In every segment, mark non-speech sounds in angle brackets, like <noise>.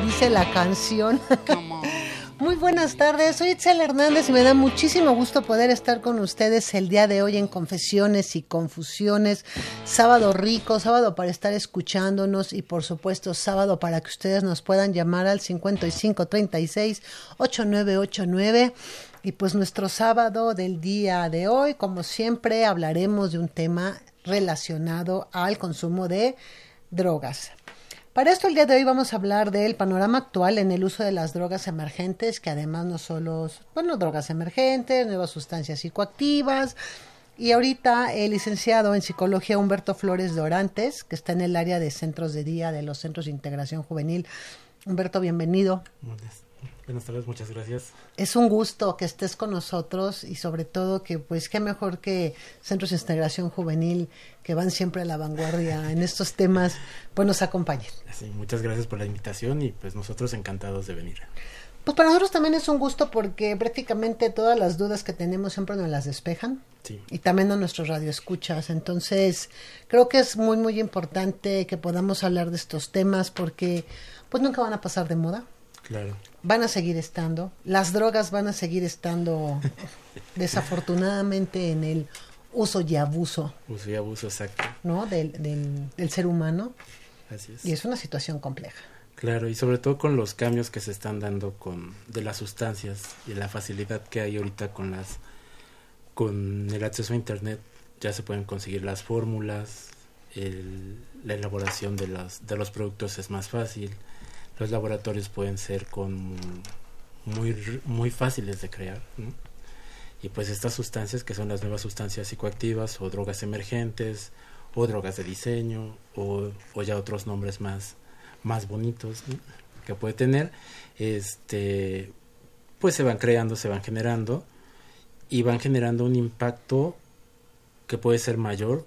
Dice la canción. <laughs> Muy buenas tardes, soy Itzel Hernández y me da muchísimo gusto poder estar con ustedes el día de hoy en Confesiones y Confusiones. Sábado rico, sábado para estar escuchándonos y por supuesto sábado para que ustedes nos puedan llamar al 5536 8989. Y pues nuestro sábado del día de hoy, como siempre, hablaremos de un tema relacionado al consumo de drogas. Para esto el día de hoy vamos a hablar del panorama actual en el uso de las drogas emergentes, que además no solo, bueno, drogas emergentes, nuevas sustancias psicoactivas. Y ahorita el licenciado en psicología Humberto Flores Dorantes, que está en el área de centros de día de los centros de integración juvenil. Humberto, bienvenido. Tardes, muchas gracias. Es un gusto que estés con nosotros y sobre todo que pues qué mejor que Centros de Integración Juvenil que van siempre a la vanguardia en estos temas, pues nos acompañen. Sí, muchas gracias por la invitación y pues nosotros encantados de venir. Pues para nosotros también es un gusto porque prácticamente todas las dudas que tenemos siempre nos las despejan. Sí. Y también a nuestros radioescuchas. Entonces, creo que es muy, muy importante que podamos hablar de estos temas porque pues nunca van a pasar de moda. Claro. Van a seguir estando. Las drogas van a seguir estando <laughs> desafortunadamente en el uso y abuso. Uso y abuso, exacto. ¿No? Del, del, ser humano. Así es. Y es una situación compleja. Claro, y sobre todo con los cambios que se están dando con de las sustancias y la facilidad que hay ahorita con las con el acceso a internet ya se pueden conseguir las fórmulas, el, la elaboración de los de los productos es más fácil los laboratorios pueden ser con muy, muy fáciles de crear. Y pues estas sustancias que son las nuevas sustancias psicoactivas o drogas emergentes o drogas de diseño o, ya otros nombres más, más bonitos que puede tener, este, pues se van creando, se van generando y van generando un impacto que puede ser mayor,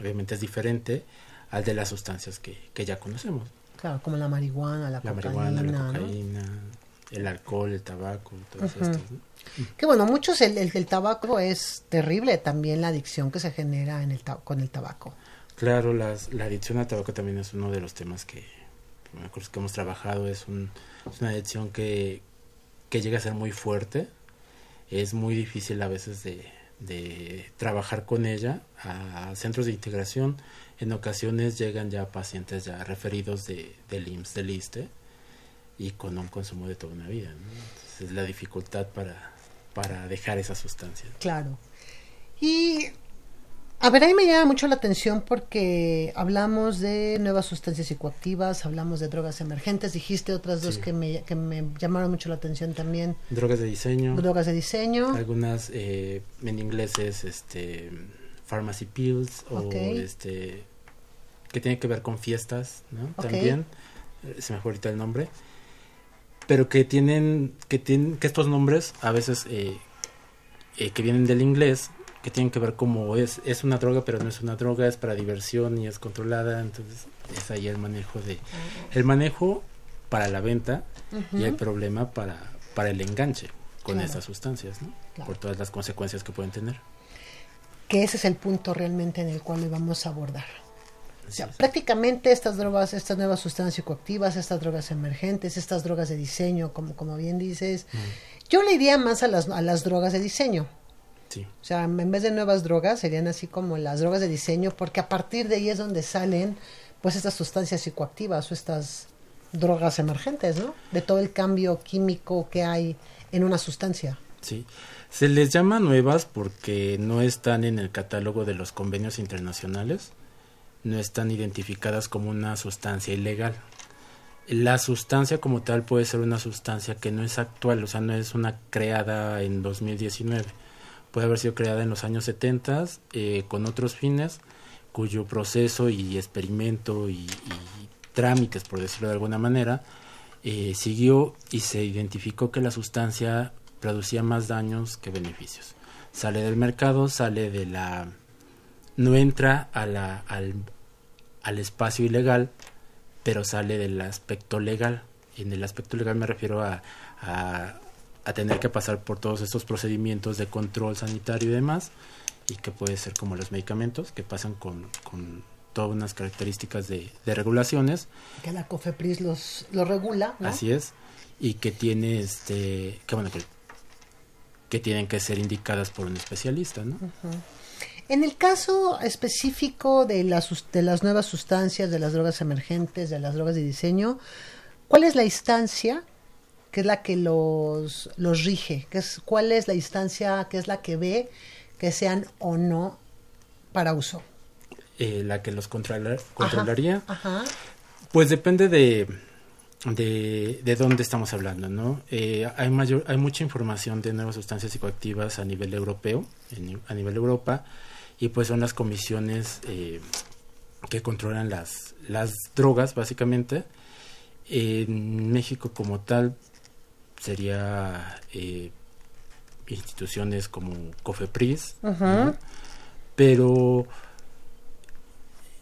obviamente es diferente al de las sustancias que, que ya conocemos. Claro, como la marihuana, la, cocaína, la cocaína, el alcohol, el tabaco, todo esto. Que bueno, muchos, el, el, tabaco es terrible también la adicción que se genera en el con el tabaco. Claro, la adicción al tabaco también es uno de los temas que, que hemos trabajado, es, un, es una adicción que, que llega a ser muy fuerte, es muy difícil a veces de, de trabajar con ella a centros de integración en ocasiones llegan ya pacientes ya referidos de, del IMSS, del ISTE, y con un consumo de toda una vida. ¿no? es la dificultad para, para dejar esa sustancia. Claro. Y a ver, ahí me llama mucho la atención porque hablamos de nuevas sustancias psicoactivas, hablamos de drogas emergentes, dijiste otras dos que, me, que me llamaron mucho la atención también. Drogas de diseño. Drogas de diseño. Algunas eh, en inglés es este pharmacy pills o este que tiene que ver con fiestas, ¿no? También eh, se me fue ahorita el nombre, pero que tienen que tienen que estos nombres a veces eh, eh, que vienen del inglés que tienen que ver como es es una droga pero no es una droga es para diversión y es controlada entonces es ahí el manejo de el manejo para la venta y el problema para para el enganche con esas sustancias, ¿no? Por todas las consecuencias que pueden tener que ese es el punto realmente en el cual le vamos a abordar. O sea, prácticamente estas drogas, estas nuevas sustancias psicoactivas, estas drogas emergentes, estas drogas de diseño, como, como bien dices, yo le iría más a las, a las drogas de diseño. Sí. O sea, en vez de nuevas drogas, serían así como las drogas de diseño, porque a partir de ahí es donde salen pues estas sustancias psicoactivas o estas drogas emergentes, ¿no? De todo el cambio químico que hay en una sustancia. Sí. Se les llama nuevas porque no están en el catálogo de los convenios internacionales, no están identificadas como una sustancia ilegal. La sustancia como tal puede ser una sustancia que no es actual, o sea, no es una creada en 2019. Puede haber sido creada en los años 70 eh, con otros fines, cuyo proceso y experimento y, trámites, por decirlo de alguna manera, eh, siguió y se identificó que la sustancia producía más daños que beneficios. Sale del mercado, sale de la... no entra a la, al, al espacio ilegal, pero sale del aspecto legal. Y en el aspecto legal me refiero a, a, a tener que pasar por todos estos procedimientos de control sanitario y demás, y que puede ser como los medicamentos, que pasan con, con todas unas características de, de regulaciones. Que la COFEPRIS los, los regula, ¿no? Así es. Y que tiene este, que bueno, que, que tienen que ser indicadas por un especialista, ¿no? En el caso específico de las, de las nuevas sustancias, de las drogas emergentes, de las drogas de diseño, ¿cuál es la instancia que es la que los, los rige? ¿Qué es, ¿Cuál es la instancia que es la que ve que sean o no para uso? Eh, la que los controlar, controlaría. Ajá. Pues depende de, de, de dónde estamos hablando, ¿no? Eh, hay, mayor, hay mucha información de nuevas sustancias psicoactivas a nivel europeo, en- a nivel Europa, y pues son las comisiones eh, que controlan las, las drogas, básicamente. En México como tal sería eh, instituciones como COFEPRIS, ¿no? pero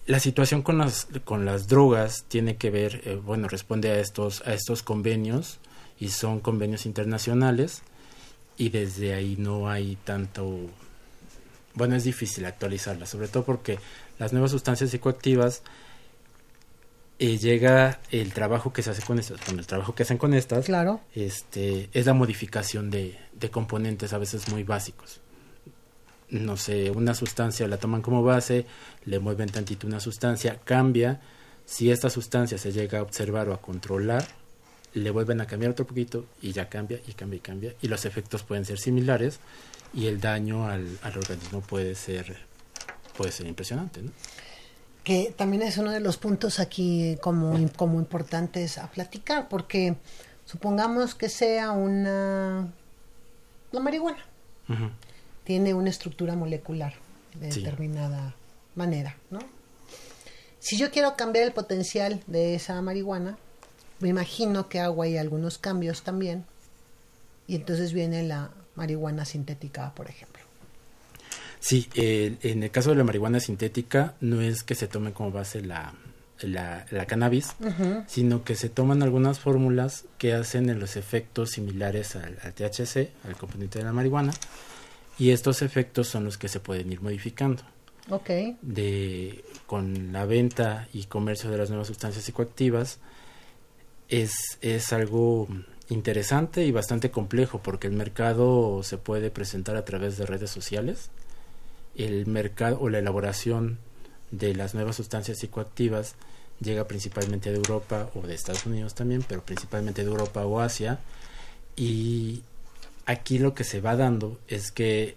la situación con las con las drogas tiene que ver eh, bueno responde a estos a estos convenios y son convenios internacionales y desde ahí no hay tanto bueno es difícil actualizarlas sobre todo porque las nuevas sustancias psicoactivas eh, llega el trabajo que se hace con estas con el trabajo que hacen con estas Claro. este es la modificación de, de componentes a veces muy básicos. No sé, una sustancia la toman como base, le mueven tantito una sustancia, cambia, si esta sustancia se llega a observar o a controlar, le vuelven a cambiar otro poquito y ya cambia y cambia y cambia. Y los efectos pueden ser similares y el daño al, al organismo puede ser puede ser impresionante, ¿no? que también es uno de los puntos aquí como, como importantes a platicar, porque supongamos que sea una la marihuana, tiene una estructura molecular de Sí. determinada manera, ¿no? Si yo quiero cambiar el potencial de esa marihuana, me imagino que hago ahí algunos cambios también, y entonces viene la marihuana sintética, por ejemplo. Sí, eh, en el caso de la marihuana sintética no es que se tome como base la, la, la cannabis, sino que se toman algunas fórmulas que hacen en los efectos similares al, al THC, al componente de la marihuana, y estos efectos son los que se pueden ir modificando. Ok, De, con la venta y comercio de las nuevas sustancias psicoactivas es, es algo interesante y bastante complejo porque el mercado se puede presentar a través de redes sociales. El mercado o la elaboración de las nuevas sustancias psicoactivas llega principalmente de Europa o de Estados Unidos también, pero principalmente de Europa o Asia. Y aquí lo que se va dando es que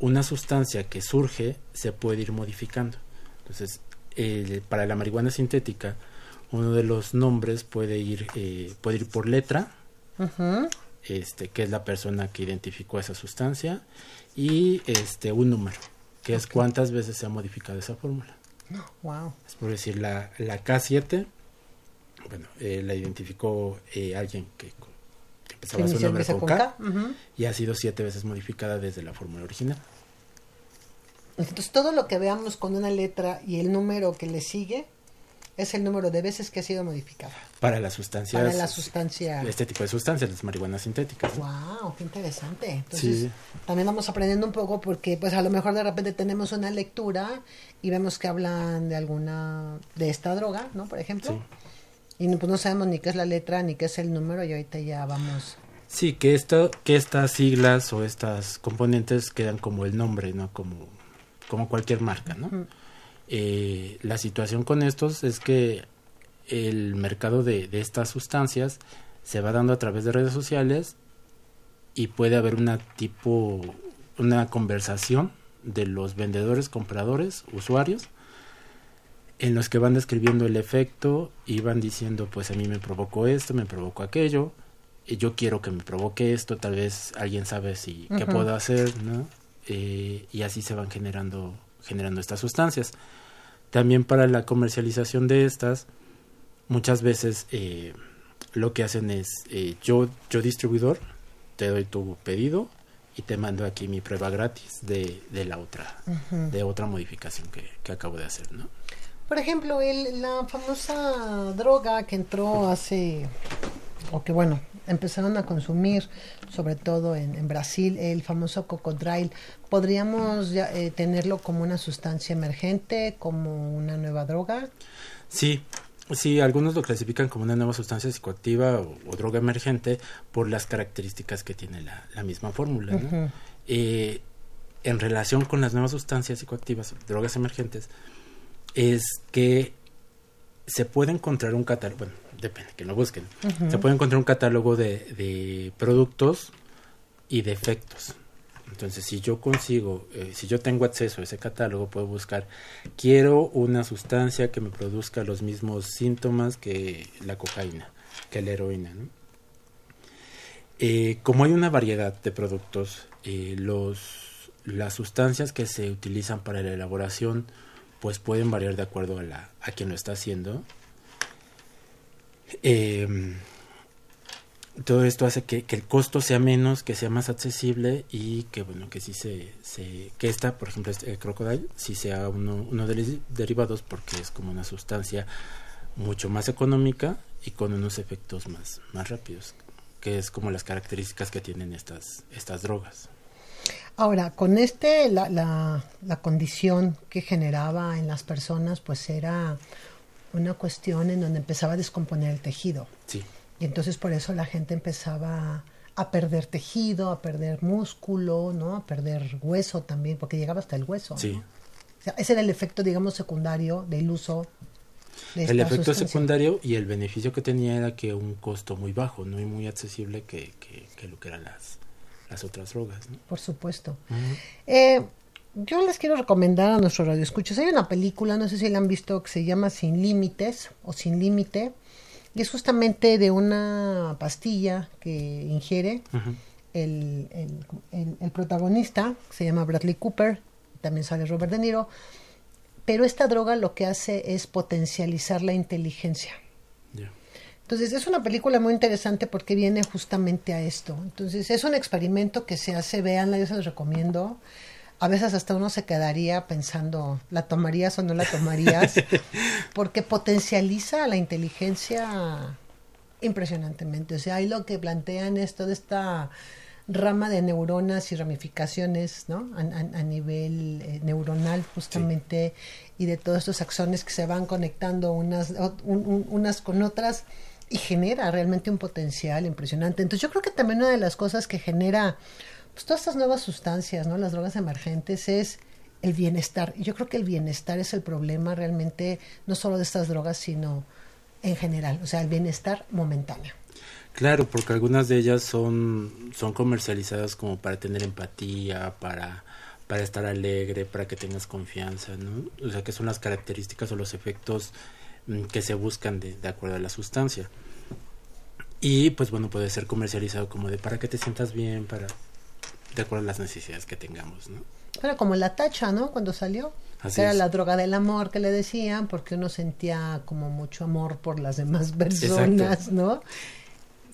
una sustancia que surge se puede ir modificando. Entonces, el- para la marihuana sintética, uno de los nombres puede ir, eh, puede ir por letra, Ujú. este, que es la persona que identificó esa sustancia, y este un número, que es cuántas veces se ha modificado esa fórmula. wow. Es por decir, la, la K7, bueno, eh, la identificó eh, alguien que, que empezaba su nombre con con K, y ha sido siete veces modificada desde la fórmula original. Entonces todo lo que veamos con una letra y el número que le sigue es el número de veces que ha sido modificado. Para las sustancias. Para la sustancia. Este tipo de sustancias, las marihuanas sintéticas. ¡Wow! ¡Qué interesante! Entonces, también vamos aprendiendo un poco porque, pues, a lo mejor de repente tenemos una lectura y vemos que hablan de alguna. de esta droga, ¿no? Por ejemplo. Y pues no sabemos ni qué es la letra ni qué es el número y ahorita ya vamos. Sí, que, esto, que estas siglas o estas componentes quedan como el nombre, ¿no? Como, como cualquier marca, ¿no? Eh, la situación con estos es que el mercado de, estas sustancias se va dando a través de redes sociales y puede haber una tipo una conversación de los vendedores, compradores, usuarios en los que van describiendo el efecto y van diciendo pues a mí me provocó esto, me provocó aquello, y yo quiero que me provoque esto, tal vez alguien sabe si qué puedo hacer, ¿no? Eh, y así se van generando generando estas sustancias. También para la comercialización de estas, muchas veces eh, lo que hacen es, eh, yo, yo distribuidor, te doy tu pedido y te mando aquí mi prueba gratis de, de la otra, de otra modificación que, que, acabo de hacer, ¿no? Por ejemplo, el, la famosa droga que entró hace, o que bueno, empezaron a consumir, sobre todo en, Brasil, el famoso cocodrilo. ¿Podríamos eh, tenerlo como una sustancia emergente, como una nueva droga? Sí, Sí, algunos lo clasifican como una nueva sustancia psicoactiva o, droga emergente por las características que tiene la, misma fórmula. Eh, en relación con las nuevas sustancias psicoactivas, drogas emergentes, es que se puede encontrar un catálogo, bueno, depende, que lo busquen, se puede encontrar un catálogo de, de, productos y de efectos. Entonces, si yo consigo, eh, si yo tengo acceso a ese catálogo, puedo buscar, quiero una sustancia que me produzca los mismos síntomas que la cocaína, que la heroína. Eh, como hay una variedad de productos, eh, los, las sustancias que se utilizan para la elaboración pues pueden variar de acuerdo a, la, a quien lo está haciendo. Em, todo esto hace que, el costo sea menos, que sea más accesible y que bueno que sí se, que esta, por ejemplo, este, el crocodile, sí sea uno, uno de los derivados porque es como una sustancia mucho más económica y con unos efectos más, más rápidos, que es como las características que tienen estas, estas drogas. Ahora, con este, la, la, la, condición que generaba en las personas, pues era una cuestión en donde empezaba a descomponer el tejido. Sí. Y entonces por eso la gente empezaba a perder tejido, a perder músculo, ¿no? A perder hueso también, porque llegaba hasta el hueso. Sí. O sea, ese era el efecto, digamos, secundario del uso de El efecto secundario y el beneficio que tenía era que un costo muy bajo, no y muy accesible que, que, que lo que eran las las otras drogas. Por supuesto. Eh, yo les quiero recomendar a nuestros radioescuchos. Hay una película, no sé si la han visto, que se llama Sin Límites o Sin Límite. Y es justamente de una pastilla que ingiere el, el, protagonista, se llama Bradley Cooper, también sale Robert De Niro. Pero esta droga lo que hace es potencializar la inteligencia. Entonces es una película muy interesante porque viene justamente a esto. Entonces es un experimento que se hace, véanla, yo se los recomiendo. A veces hasta uno se quedaría pensando, ¿la tomarías o no la tomarías? <laughs> porque potencializa la inteligencia impresionantemente. O sea, ahí lo que plantean es toda esta rama de neuronas y ramificaciones, ¿no? A, nivel eh, neuronal justamente y de todos estos axones que se van conectando unas, unas con otras y genera realmente un potencial impresionante. Entonces yo creo que también una de las cosas que genera pues, todas estas nuevas sustancias, ¿no? las drogas emergentes, es el bienestar. Yo creo que el bienestar es el problema realmente no solo de estas drogas, sino en general, o sea, el bienestar momentáneo. Claro, porque algunas de ellas son, son comercializadas como para tener empatía, para, para estar alegre, para que tengas confianza, ¿no? O sea, que son las características o los efectos Mm, que se buscan de, de acuerdo a la sustancia. Y pues bueno, puede ser comercializado como de para que te sientas bien, para de acuerdo a las necesidades que tengamos, ¿no? Era como la tacha, ¿no? Cuando salió. era la droga del amor que le decían, porque uno sentía como mucho amor por las demás <laughs> personas, ¿no?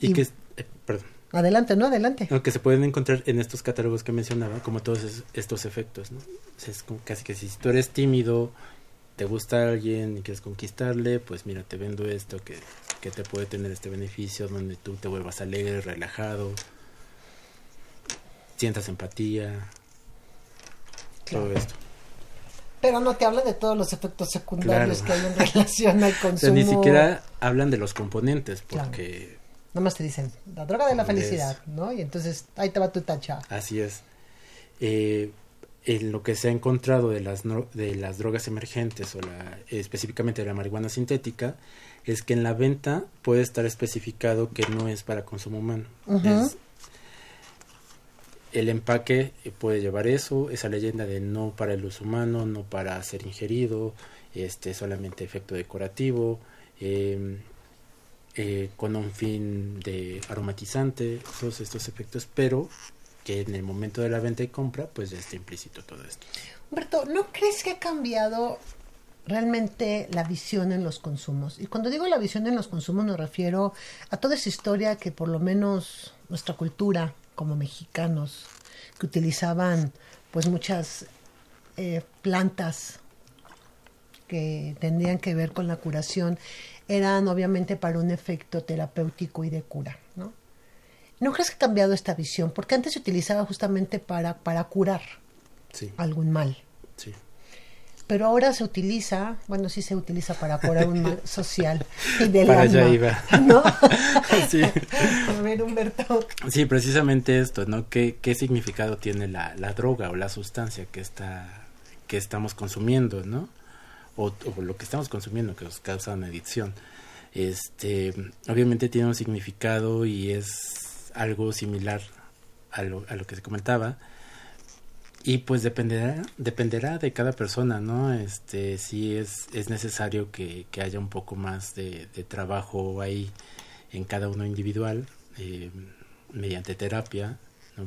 Y, que, eh, perdón. Adelante, ¿no? Adelante. que se pueden encontrar en estos catálogos que mencionaba, como todos estos efectos, ¿no? es como casi que si tú eres tímido te gusta alguien y quieres conquistarle, pues mira, te vendo esto que, que te puede tener este beneficio, donde tú te vuelvas alegre, relajado, sientas empatía, todo esto. Pero no te habla de todos los efectos secundarios que hay en relación al <laughs> consumo. ni siquiera hablan de los componentes, porque... Nada más te dicen, la droga de la felicidad, ¿no? Y entonces ahí te va tu tacha. Así es. Eh, en lo que se ha encontrado de las, de las drogas emergentes o la, específicamente de la marihuana sintética es que en la venta puede estar especificado que no es para consumo humano. El empaque puede llevar eso, esa leyenda de no para el uso humano, no para ser ingerido, este solamente efecto decorativo, em, eh, con un fin de aromatizante, todos estos efectos, pero que en el momento de la venta y compra, pues ya está implícito todo esto. Humberto, ¿no crees que ha cambiado realmente la visión en los consumos? Y cuando digo la visión en los consumos me refiero a toda esa historia que por lo menos nuestra cultura como mexicanos, que utilizaban pues muchas eh, plantas que tendrían que ver con la curación, eran obviamente para un efecto terapéutico y de cura, ¿no? ¿No crees que ha cambiado esta visión? Porque antes se utilizaba justamente para, para curar algún mal. Sí. Pero ahora se utiliza, bueno, sí se utiliza para curar un mal <laughs> social y del para allá iba. ¿No? <laughs> sí. A ver, Humberto. Sí, precisamente esto, ¿no? ¿Qué, qué significado tiene la, la droga o la sustancia que está que estamos consumiendo, ¿no? O, o lo que estamos consumiendo que nos causa una adicción. Este, obviamente tiene un significado y es algo similar a lo, a lo que se comentaba y pues dependerá dependerá de cada persona no este si es es necesario que, que haya un poco más de, de, trabajo ahí en cada uno individual eh, mediante terapia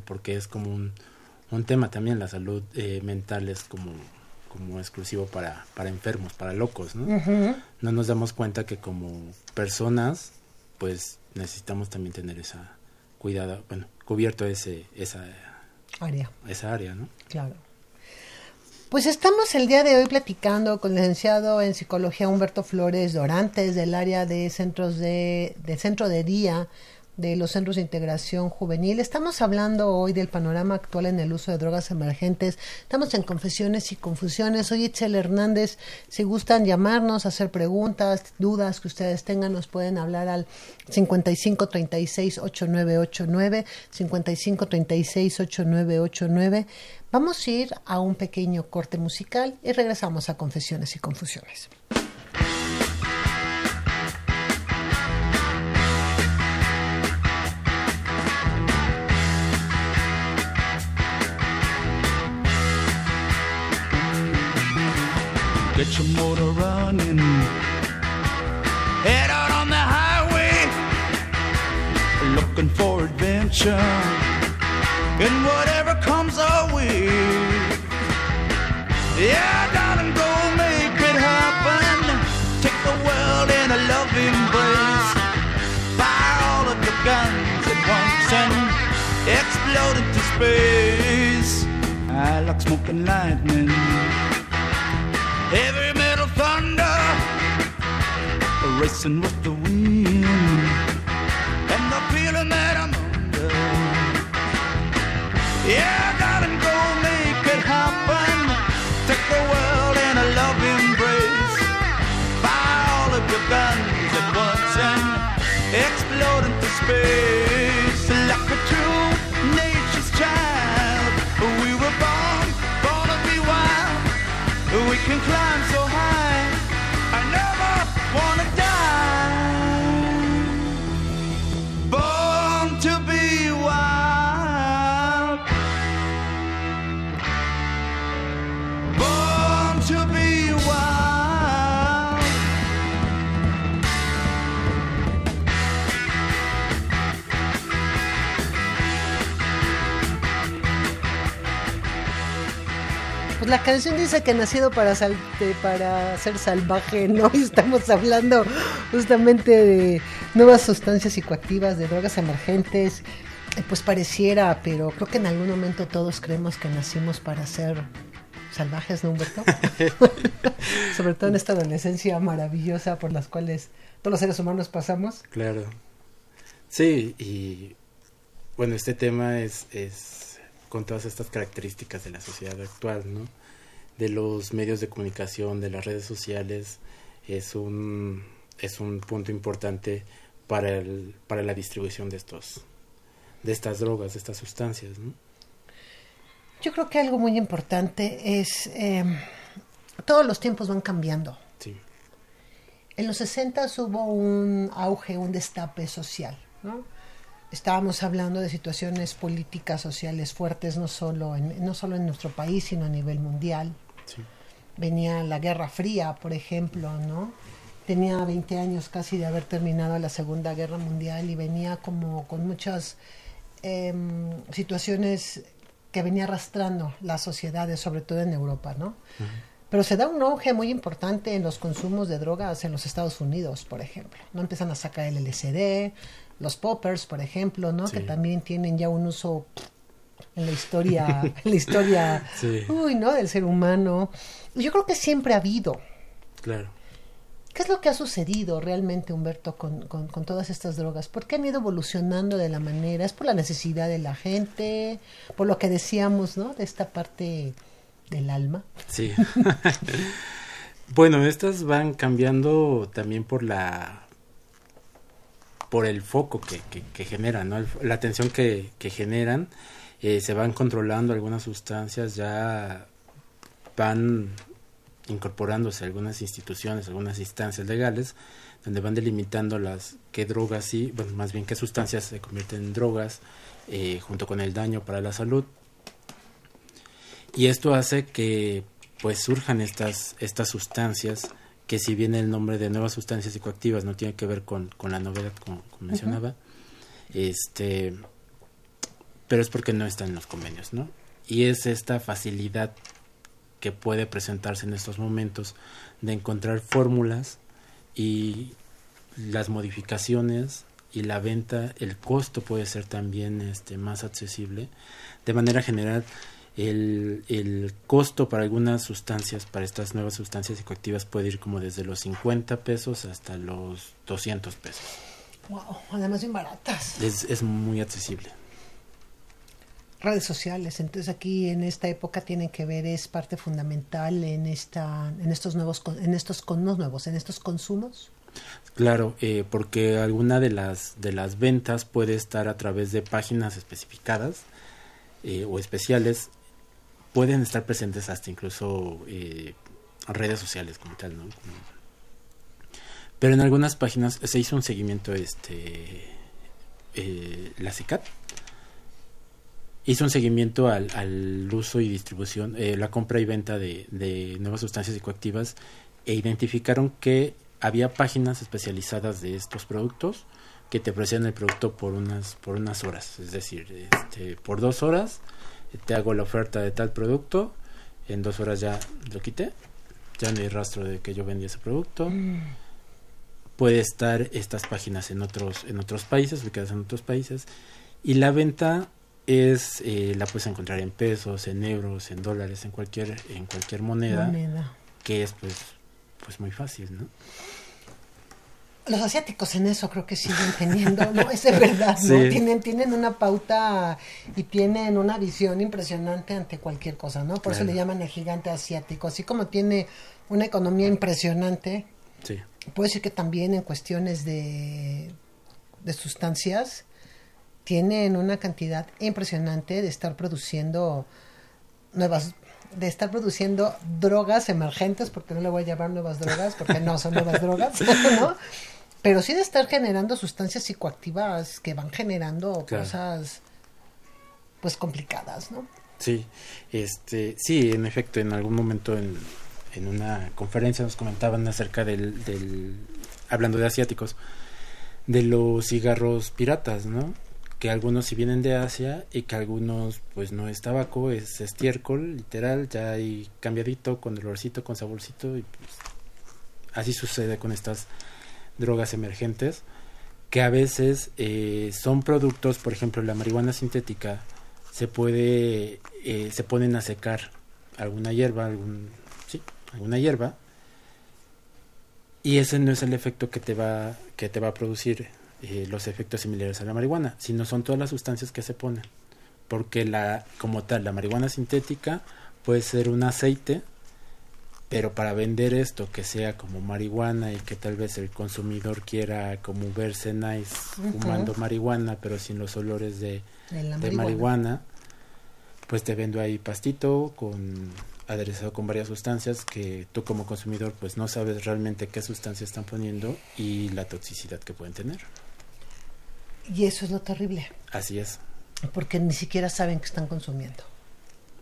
porque es como un, un tema también la salud eh, mental es como como exclusivo para para enfermos para locos no no nos damos cuenta que como personas pues necesitamos también tener esa cuidada, bueno, cubierto ese, esa área. Esa área, ¿no? Claro. Pues estamos el día de hoy platicando con el licenciado en psicología Humberto Flores Dorantes del área de centros de, de centro de día de los centros de integración juvenil. Estamos hablando hoy del panorama actual en el uso de drogas emergentes. Estamos en confesiones y confusiones. Soy Itzel Hernández. Si gustan llamarnos, hacer preguntas, dudas que ustedes tengan, nos pueden hablar al 55 36 8989, 55 36 8989. Vamos a ir a un pequeño corte musical y regresamos a confesiones y confusiones. Get your motor running. Head out on the highway, looking for adventure. And whatever comes our way. Yeah, darling, go make it happen. Take the world in a loving embrace. Fire all of your guns at once and explode into space. I like smoking lightning racing with the wind la canción dice que nacido para, ser salvaje, <laughs> ¿no? Y estamos hablando justamente de nuevas sustancias psicoactivas, de drogas emergentes. Pues pareciera, pero creo que en algún momento todos creemos que nacimos para ser salvajes, ¿no, Humberto? <laughs> Sobre todo en esta adolescencia maravillosa por las cuales todos los seres humanos pasamos. Claro. Sí, y bueno, este tema es, es con todas estas características de la sociedad actual, ¿no? De los medios de comunicación, de las redes sociales, es un, es un punto importante para, el, para la distribución de estos de estas drogas, de estas sustancias, ¿no? Yo creo que algo muy importante es em, todos los tiempos van cambiando. Sí. En los 60 hubo un auge, un destape social, ¿no? Estábamos hablando de situaciones políticas, sociales fuertes, no solo en, no solo en nuestro país, sino a nivel mundial. Sí. Venía la Guerra Fría, por ejemplo, ¿no? Tenía 20 años casi de haber terminado la Segunda Guerra Mundial y venía como con muchas em, situaciones que venía arrastrando las sociedades, sobre todo en Europa, ¿no? Pero se da un auge muy importante en los consumos de drogas en los Estados Unidos, por ejemplo. No empiezan a sacar el LSD, los poppers, por ejemplo, ¿no? Sí. Que también tienen ya un uso en la historia, <laughs> en la historia, Sí. uy, ¿no? Del ser humano. Yo creo que siempre ha habido. Claro. ¿Qué es lo que ha sucedido realmente, Humberto, con, con, con, todas estas drogas? ¿Por qué han ido evolucionando de la manera? ¿Es por la necesidad de la gente? ¿Por lo que decíamos, ¿no? De esta parte del alma. Sí. <laughs> bueno, estas van cambiando también por la por el foco que, que, que generan, ¿no? La atención que, que generan, eh, se van controlando algunas sustancias, ya van incorporándose algunas instituciones, algunas instancias legales, donde van delimitando las qué drogas sí, bueno, más bien qué sustancias se convierten en drogas, eh, junto con el daño para la salud. Y esto hace que pues surjan estas, estas sustancias que si bien el nombre de nuevas sustancias psicoactivas no tiene que ver con, con la novedad como, como mencionaba, uh -huh. este pero es porque no están en los convenios, ¿no? Y es esta facilidad que puede presentarse en estos momentos de encontrar fórmulas y las modificaciones y la venta, el costo puede ser también este más accesible. De manera general, el, el costo para algunas sustancias, para estas nuevas sustancias psicoactivas, puede ir como desde los 50 pesos hasta los 200 pesos. Wow, además bien baratas. Es, es muy accesible redes sociales. Entonces aquí en esta época tienen que ver es parte fundamental en esta en estos nuevos en estos no nuevos en estos consumos. Claro, eh, porque alguna de las de las ventas puede estar a través de páginas especificadas eh, o especiales. Pueden estar presentes hasta incluso eh, redes sociales como tal, ¿no? Pero en algunas páginas se hizo un seguimiento, este, eh, la CICAT hizo un seguimiento al, uso y distribución, eh, la compra y venta de, de, nuevas sustancias psicoactivas e identificaron que había páginas especializadas de estos productos que te ofrecían el producto por unas por unas horas, es decir, este, por dos horas te hago la oferta de tal producto, en dos horas ya lo quité, ya no hay rastro de que yo vendí ese producto. Mm. Puede estar estas páginas en otros en otros países, ubicadas en otros países y la venta es eh, la puedes encontrar en pesos, en euros, en dólares, en cualquier en cualquier moneda, moneda. que es pues pues muy fácil, ¿no? Los asiáticos en eso creo que siguen teniendo, no, <laughs> es de verdad, ¿no? Sí. Tienen, tienen una pauta y tienen una visión impresionante ante cualquier cosa, ¿no? Por claro. eso le llaman el gigante asiático. Así como tiene una economía impresionante, sí. puedo decir que también en cuestiones de, de sustancias, tienen una cantidad impresionante de estar produciendo nuevas de estar produciendo drogas emergentes porque no le voy a llamar nuevas drogas porque no son nuevas <laughs> drogas no pero sí de estar generando sustancias psicoactivas que van generando claro. cosas pues complicadas no sí este sí en efecto en algún momento en, en una conferencia nos comentaban acerca del, del hablando de asiáticos de los cigarros piratas no que algunos si vienen de Asia y que algunos pues no es tabaco, es estiércol, literal, ya hay cambiadito, con dolorcito, con saborcito y pues así sucede con estas drogas emergentes que a veces eh, son productos, por ejemplo la marihuana sintética se puede, eh, se ponen a secar alguna hierba, algún, sí, alguna hierba, y ese no es el efecto que te va, que te va a producir eh, los efectos similares a la marihuana, sino son todas las sustancias que se ponen. Porque la, como tal, la marihuana sintética puede ser un aceite, pero para vender esto que sea como marihuana y que tal vez el consumidor quiera como verse nice fumando marihuana, pero sin los olores de, de marihuana, pues te vendo ahí pastito con aderezado con varias sustancias que tú como consumidor pues no sabes realmente qué sustancias están poniendo y la toxicidad que pueden tener. Y eso es lo terrible. Así es. Porque ni siquiera saben que están consumiendo.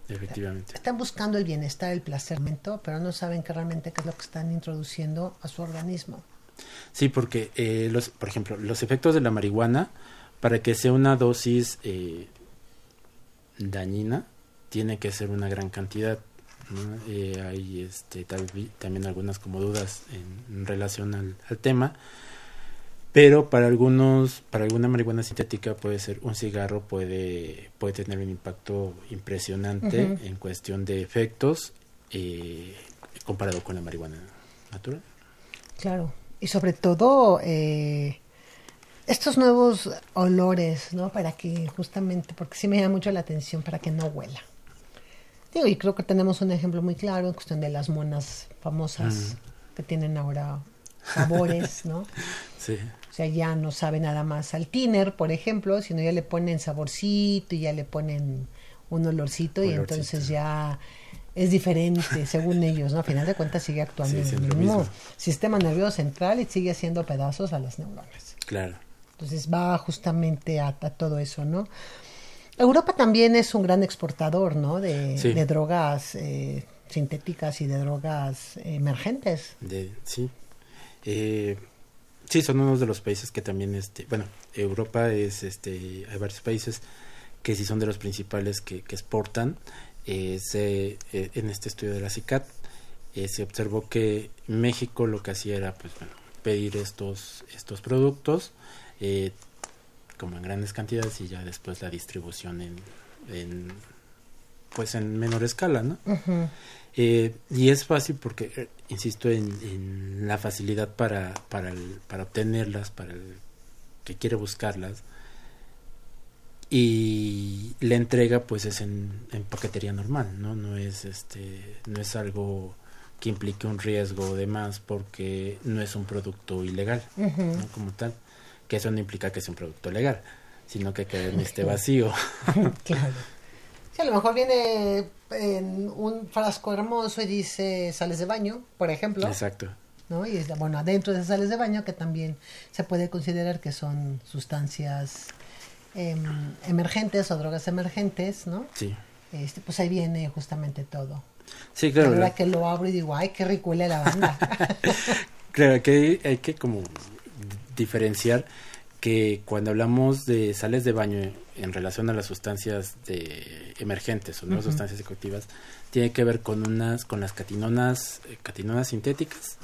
Efectivamente. Están buscando el bienestar, el placer, pero no saben que realmente qué es lo que están introduciendo a su organismo. Sí, porque, eh, los, por ejemplo, los efectos de la marihuana, para que sea una dosis eh, dañina, tiene que ser una gran cantidad. Eh, hay este, también algunas como dudas en, relación al, tema. Pero para algunos, para alguna marihuana sintética puede ser un cigarro, puede, puede tener un impacto impresionante en cuestión de efectos eh, comparado con la marihuana natural. Claro, y sobre todo eh, estos nuevos olores, ¿no? Para que justamente, porque sí me llama mucho la atención, para que no huela. Digo, y creo que tenemos un ejemplo muy claro en cuestión de las monas famosas que tienen ahora sabores, ¿no? <laughs> Sí. O sea, ya no sabe nada más al tiner, por ejemplo, sino ya le ponen saborcito y ya le ponen un olorcito, y entonces ya es diferente, <laughs> según ellos, ¿no? A final de cuentas sigue actuando en el mismo, sistema nervioso central y sigue haciendo pedazos a las neuronas. Claro. Entonces va justamente a todo eso, ¿no? Europa también es un gran exportador, ¿no? De, drogas eh, sintéticas y de drogas emergentes. De, sí. Eh, sí, son uno de los países que también, este, bueno, Europa es, este, hay varios países que sí son de los principales que, exportan. Eh, se, en este estudio de la CICAT se observó que México lo que hacía era, pues, bueno, pedir estos, estos productos como en grandes cantidades y ya después la distribución en, pues en menor escala, ¿no? Eh, y es fácil porque, eh, insisto, en, la facilidad para, para, para obtenerlas, para el que quiere buscarlas. Y la entrega pues es en, paquetería normal, ¿no? No es, este, no es algo que implique un riesgo o demás porque no es un producto ilegal, ¿no? Como tal que eso no implica que sea un producto legal, sino que quede en este vacío. <laughs> claro. Sí, a lo mejor viene en un frasco hermoso y dice sales de baño, por ejemplo. Exacto. ¿no? Y bueno, adentro de esas sales de baño que también se puede considerar que son sustancias em, emergentes o drogas emergentes, ¿no? Sí. Este, pues ahí viene justamente todo. Sí, claro. Ahora que lo abro y digo, ay, qué rico huele la banda. <laughs> claro, que hay que como diferenciar que cuando hablamos de sales de baño en relación a las sustancias de emergentes o nuevas sustancias psicoactivas tiene que ver con unas con las catinonas eh, catinonas sintéticas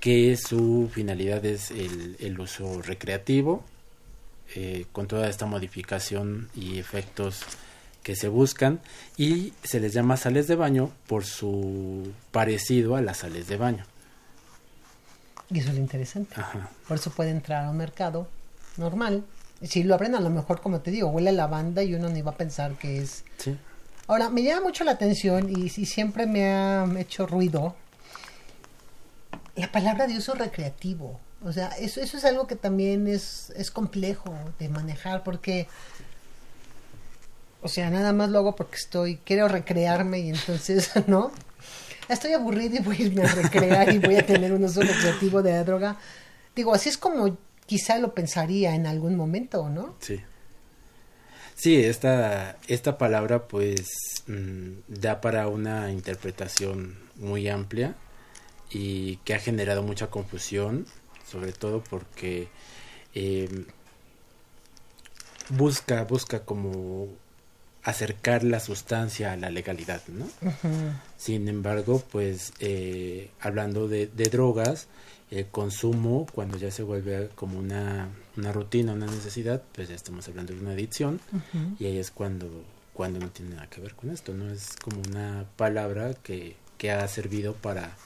que su finalidad es el, uso recreativo eh, con toda esta modificación y efectos que se buscan y se les llama sales de baño por su parecido a las sales de baño y eso es lo interesante. Por eso puede entrar a un mercado normal. Si lo abren, a lo mejor, como te digo, huele a lavanda y uno ni va a pensar que es. Sí. Ahora, me llama mucho la atención y, siempre me ha hecho ruido la palabra de uso recreativo. O sea, eso, eso es algo que también es, es complejo de manejar porque, o sea, nada más lo hago porque estoy, quiero recrearme y entonces, <laughs> ¿no? estoy aburrido y voy a irme a recrear y voy a tener un uso recreativo de la droga. Digo, así es como quizá lo pensaría en algún momento, ¿no? Sí. Sí, esta, esta palabra pues mm, da para una interpretación muy amplia y que ha generado mucha confusión, sobre todo porque em, busca, busca como acercar la sustancia a la legalidad, ¿no? Sin embargo, pues eh, hablando de, drogas, el consumo, cuando ya se vuelve como una, una, rutina, una necesidad, pues ya estamos hablando de una adicción y ahí es cuando, cuando no tiene nada que ver con esto, ¿no? Es como una palabra que, que ha servido para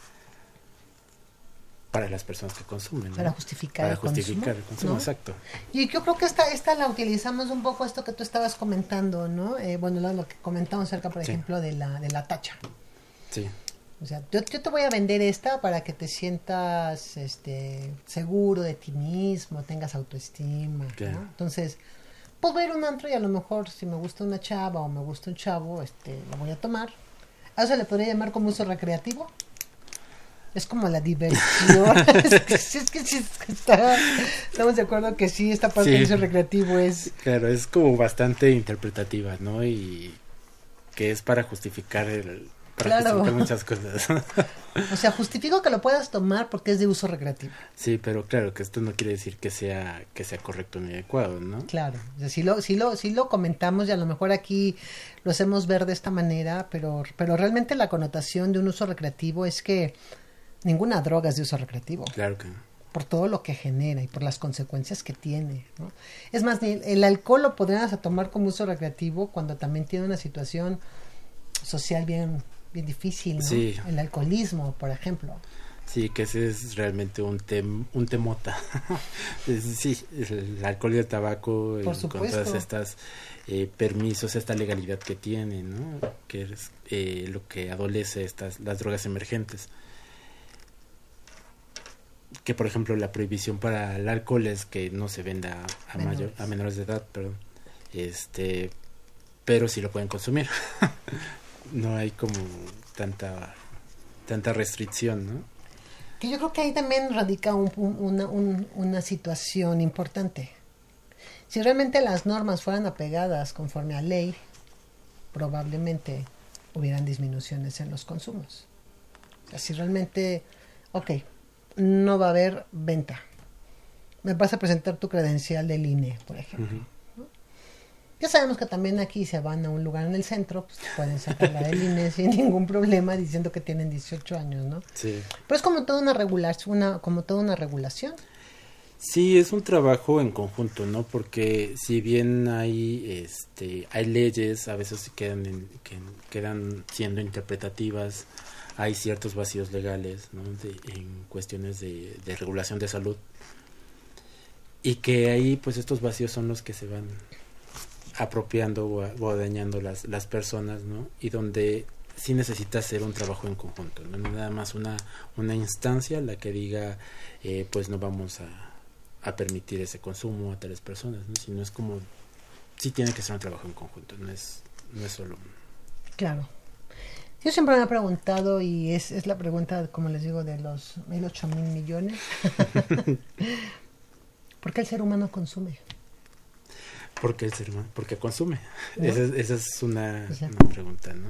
para las personas que consumen. Para justificar, para justificar el consumo, exacto. Y yo creo que esta, esta la utilizamos un poco esto que tú estabas comentando, ¿no? Eh, bueno, lo, que comentamos acerca, por ejemplo, de la, de la tacha. Sí. O sea, yo, yo, te voy a vender esta para que te sientas este, seguro de ti mismo, tengas autoestima. ¿no? Entonces, voy a ir a un antro y a lo mejor si me gusta una chava o me gusta un chavo, este, lo voy a tomar. ¿A eso le podría llamar como uso recreativo? es como la diversión. es <laughs> que, <laughs> es que, sí, está, estamos de acuerdo que sí, esta parte del uso recreativo es... Claro, es como bastante interpretativa, ¿no? Y que es para justificar el, claro. muchas cosas. o sea, justifico que lo puedas tomar porque es de uso recreativo. Sí, pero claro, que esto no quiere decir que sea que sea correcto ni adecuado, ¿no? Claro, o sea, si lo, si lo, si lo comentamos y a lo mejor aquí lo hacemos ver de esta manera, pero, pero realmente la connotación de un uso recreativo es que ninguna droga es de uso recreativo. Claro que por todo lo que genera y por las consecuencias que tiene. ¿no? Es más, el alcohol lo podrías tomar como uso recreativo cuando también tiene una situación social bien bien difícil, ¿no? El alcoholismo, por ejemplo. Sí, que ese es realmente un tem, un temota. <laughs> sí, el alcohol y el tabaco por con todas estas eh, permisos, esta legalidad que tienen, ¿no? Que es eh, lo que adolece estas las drogas emergentes. Que por ejemplo la prohibición para el alcohol es que no se venda a mayor a menores de edad, perdón. Este, pero sí lo pueden consumir. <laughs> no hay como tanta tanta restricción, ¿no? Que yo creo que ahí también radica una, una situación importante. Si realmente las normas fueran apegadas conforme a ley, probablemente hubieran disminuciones en los consumos. O sea, si realmente, ok, no va a haber venta. Me vas a presentar tu credencial del INE, por ejemplo. Ya sabemos que también aquí se van a un lugar en el centro, pues pueden sacar la del INE <laughs> sin ningún problema diciendo que tienen 18 años, ¿no? Sí. Pero es como toda una regulación, una, como toda una regulación. Sí, es un trabajo en conjunto, ¿no? Porque si bien hay, este, hay leyes, a veces quedan, que quedan siendo interpretativas, hay ciertos vacíos legales, ¿no? en cuestiones de, de regulación de salud y que ahí, pues, estos vacíos son los que se van apropiando o, dañando las, las personas, ¿no? Y donde sí necesita hacer un trabajo en conjunto, no, nada más una, una instancia la que diga, eh, pues no vamos a, a, permitir ese consumo a tales personas, ¿no? Sino es como, sí tiene que ser un trabajo en conjunto, no es, no es solo... Claro. Yo siempre me he preguntado, y es, es la pregunta, como les digo, de los mil ocho mil millones, <laughs> ¿por qué el ser humano consume? El ser humano, porque consume. Esa, esa, es una, pregunta, ¿no?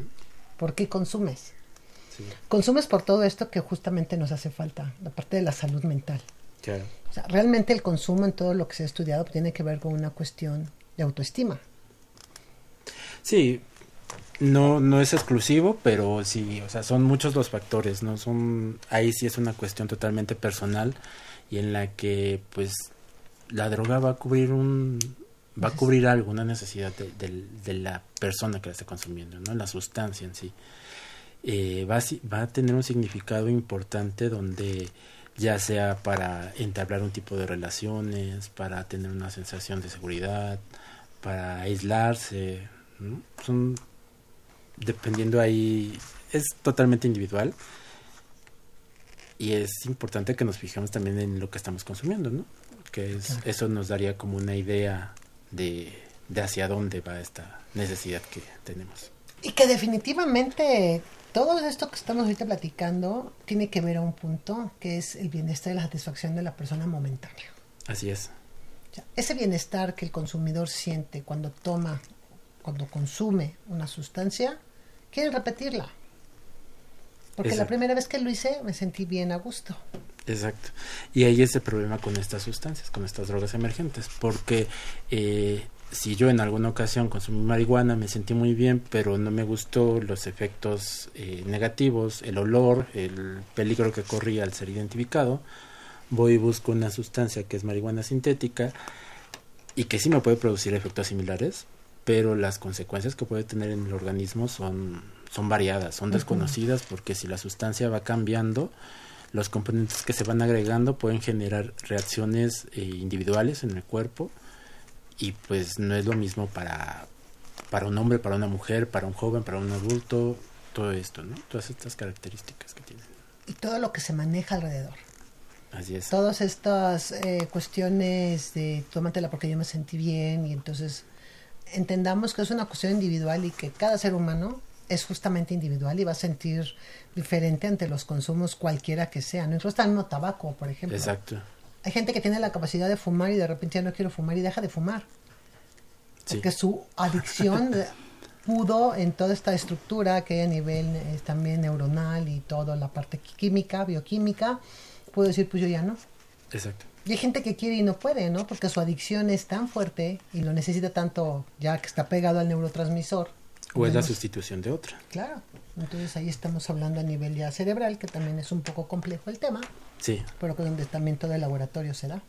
¿Por qué consumes? Consumes por todo esto que justamente nos hace falta, la parte de la salud mental. Claro. O sea, realmente el consumo en todo lo que se ha estudiado tiene que ver con una cuestión de autoestima. Sí, no, no es exclusivo, pero sí, o sea, son muchos los factores, ¿no? Son, ahí sí es una cuestión totalmente personal y en la que, pues, la droga va a cubrir un, va a cubrir alguna necesidad de, la persona que la está consumiendo, ¿no? La sustancia en sí. Eh, va, a, va a tener un significado importante donde ya sea para entablar un tipo de relaciones, para tener una sensación de seguridad, para aislarse, ¿no? Son, dependiendo ahí, es totalmente individual y es importante que nos fijemos también en lo que estamos consumiendo, ¿no? Que es, eso nos daría como una idea de, hacia dónde va esta necesidad que tenemos. Y que definitivamente todo esto que estamos ahorita platicando tiene que ver a un punto que es el bienestar y la satisfacción de la persona momentánea. Así es. ese bienestar que el consumidor siente cuando toma, cuando consume una sustancia, quiere repetirla. Porque la primera vez que lo hice me sentí bien a gusto. Exacto. Y ahí es el problema con estas sustancias, con estas drogas emergentes, porque eh, si yo en alguna ocasión consumí marihuana, me sentí muy bien, pero no me gustó los efectos eh, negativos, el olor, el peligro que corría al ser identificado, voy y busco una sustancia que es marihuana sintética y que sí me puede producir efectos similares, pero las consecuencias que puede tener en el organismo son, son variadas, son desconocidas, porque si la sustancia va cambiando, los componentes que se van agregando pueden generar reacciones eh, individuales en el cuerpo y pues no es lo mismo para, para un hombre, para una mujer, para un joven, para un adulto, todo esto, ¿no? Todas estas características que tienen. Y todo lo que se maneja alrededor. Así es. Todas estas eh, cuestiones de tómatela porque yo me sentí bien y entonces entendamos que es una cuestión individual y que cada ser humano es justamente individual y va a sentir diferente ante los consumos cualquiera que sea. No incluso está tabaco, por ejemplo. Exacto. Hay gente que tiene la capacidad de fumar y de repente ya no quiero fumar y deja de fumar. Porque su adicción <laughs> pudo en toda esta estructura que hay a nivel eh, también neuronal y toda la parte química, bioquímica, puedo decir, pues yo ya no. Exacto. Y hay gente que quiere y no puede, ¿no? Porque su adicción es tan fuerte y lo necesita tanto ya que está pegado al neurotransmisor. O es la sustitución de otra. Claro. Entonces ahí estamos hablando a nivel ya cerebral, que también es un poco complejo el tema. Sí. Pero que donde también todo el laboratorio se da.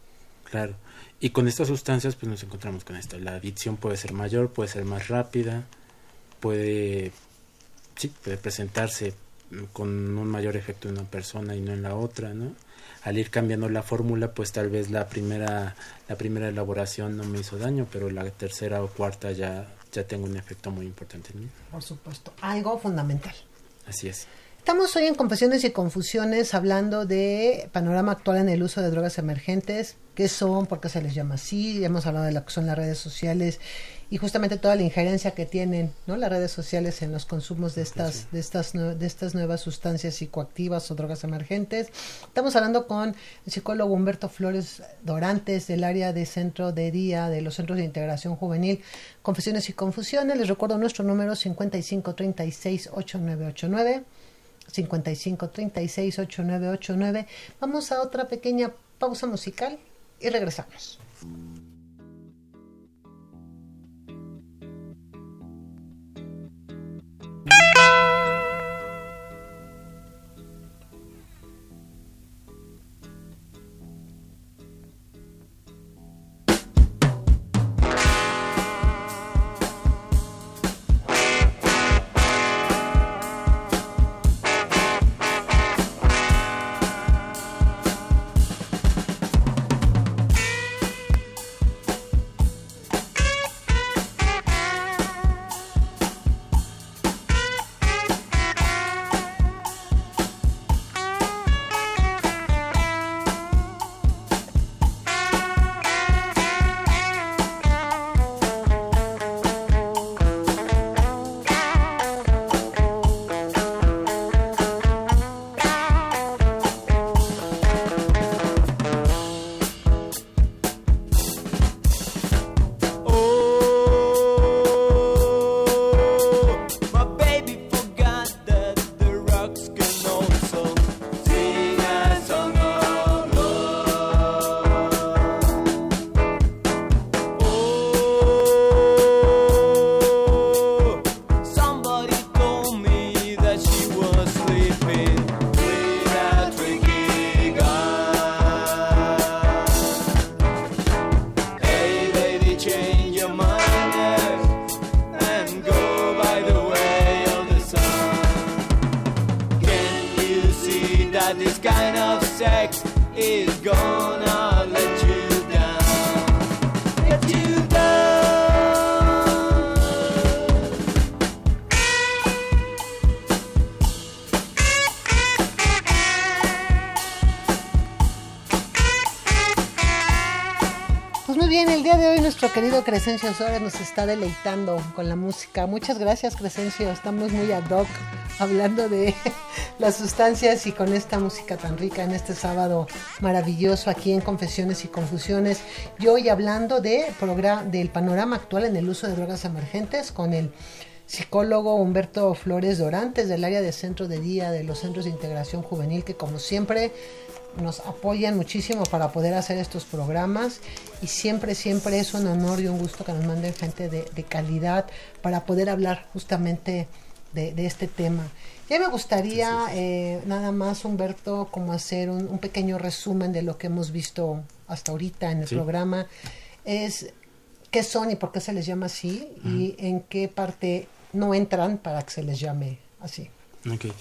Claro. Y con estas sustancias pues nos encontramos con esto. La adicción puede ser mayor, puede ser más rápida, puede, sí, puede presentarse con un mayor efecto en una persona y no en la otra, ¿no? Al ir cambiando la fórmula, pues tal vez la primera, la primera elaboración no me hizo daño, pero la tercera o cuarta ya, ya tengo un efecto muy importante en mí. Por supuesto, algo fundamental. Así es. Estamos hoy en Confesiones y Confusiones hablando de panorama actual en el uso de drogas emergentes, qué son, por qué se les llama así, hemos hablado de lo que son las redes sociales y justamente toda la injerencia que tienen ¿no? las redes sociales en los consumos de estas, de, estas, de estas nuevas sustancias psicoactivas o drogas emergentes. Estamos hablando con el psicólogo Humberto Flores Dorantes del área de centro de día de los centros de integración juvenil, Confesiones y Confusiones. Les recuerdo nuestro número 55368989. 55 36 8989. Vamos a otra pequeña pausa musical y regresamos. Querido Crescencio Suárez nos está deleitando con la música. Muchas gracias, Crescencio. Estamos muy ad hoc hablando de <laughs> las sustancias y con esta música tan rica en este sábado maravilloso aquí en Confesiones y Confusiones. Y hoy hablando de del panorama actual en el uso de drogas emergentes con el psicólogo Humberto Flores Dorantes del área de centro de día de los centros de integración juvenil que como siempre nos apoyan muchísimo para poder hacer estos programas y siempre, siempre es un honor y un gusto que nos manden gente de, calidad para poder hablar justamente de, este tema. Ya me gustaría eh, nada más, Humberto, como hacer un, pequeño resumen de lo que hemos visto hasta ahorita en el programa. Es qué son y por qué se les llama así y en qué parte no entran para que se les llame así. Okay.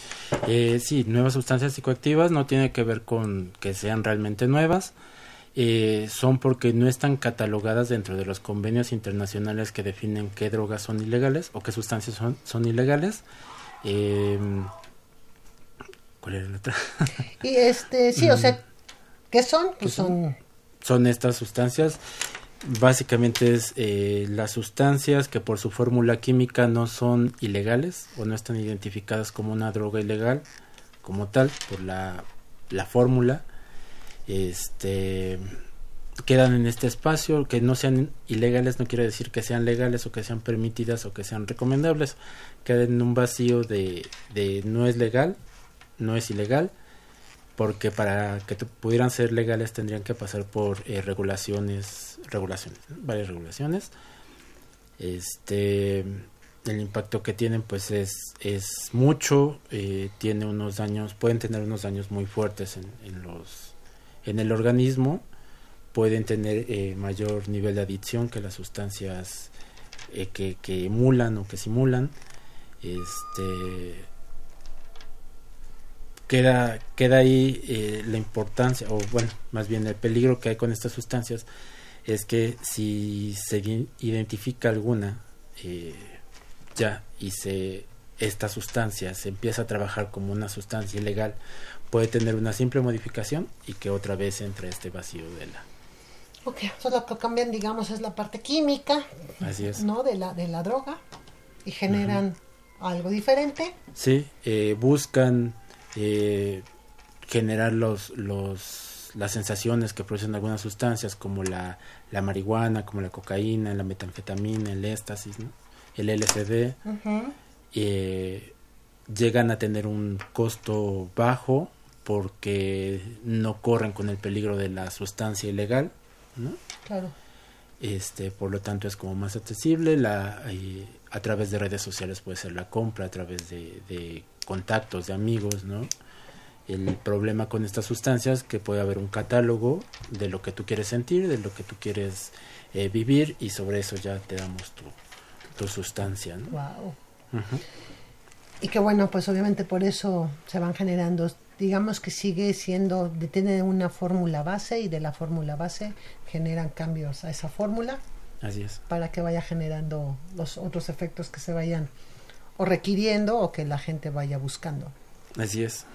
Eh, sí, nuevas sustancias psicoactivas no tiene que ver con que sean realmente nuevas, eh, son porque no están catalogadas dentro de los convenios internacionales que definen qué drogas son ilegales o qué sustancias son, son ilegales. Eh, ¿Cuál era la otra? y este, sí, o sea, ¿qué son? Pues son... Son estas sustancias básicamente es eh, las sustancias que por su fórmula química no son ilegales o no están identificadas como una droga ilegal como tal por la, la fórmula este quedan en este espacio. Que no sean ilegales no quiere decir que sean legales o que sean permitidas o que sean recomendables. Quedan en un vacío de, de no es legal no es ilegal porque para que pudieran ser legales tendrían que pasar por eh, regulaciones, regulaciones, varias regulaciones. Este, el impacto que tienen pues es, es mucho, eh, tiene unos daños, pueden tener unos daños muy fuertes en, los, en el organismo, pueden tener eh, mayor nivel de adicción que las sustancias que, que emulan o que simulan. Este, queda, queda ahí eh, la importancia, o bueno, más bien el peligro que hay con estas sustancias es que si se identifica alguna eh, ya y se esta sustancia se empieza a trabajar como una sustancia ilegal, puede tener una simple modificación y que otra vez entre este vacío de la... Ok, eso lo que cambian, digamos, es la parte química, Así es. ¿no? De la, de la droga y generan algo diferente. Sí, eh, buscan eh, generar los, los, las sensaciones que producen algunas sustancias como la, la marihuana, como la cocaína, la metanfetamina, el éxtasis, el LSD, eh, llegan a tener un costo bajo porque no corren con el peligro de la sustancia ilegal, ¿no? Claro. Este, por lo tanto es como más accesible, la, eh, a través de redes sociales puede ser la compra, a través de, de contactos, de amigos, ¿no? El problema con estas sustancias que puede haber un catálogo de lo que tú quieres sentir, de lo que tú quieres eh, vivir y sobre eso ya te damos tu, tu sustancia, ¿no? Wow. Y que bueno, pues obviamente por eso se van generando, digamos que sigue siendo, tiene una fórmula base y de la fórmula base generan cambios a esa fórmula. Así es. Para que vaya generando los otros efectos que se vayan o requiriendo o que la gente vaya buscando. Así es.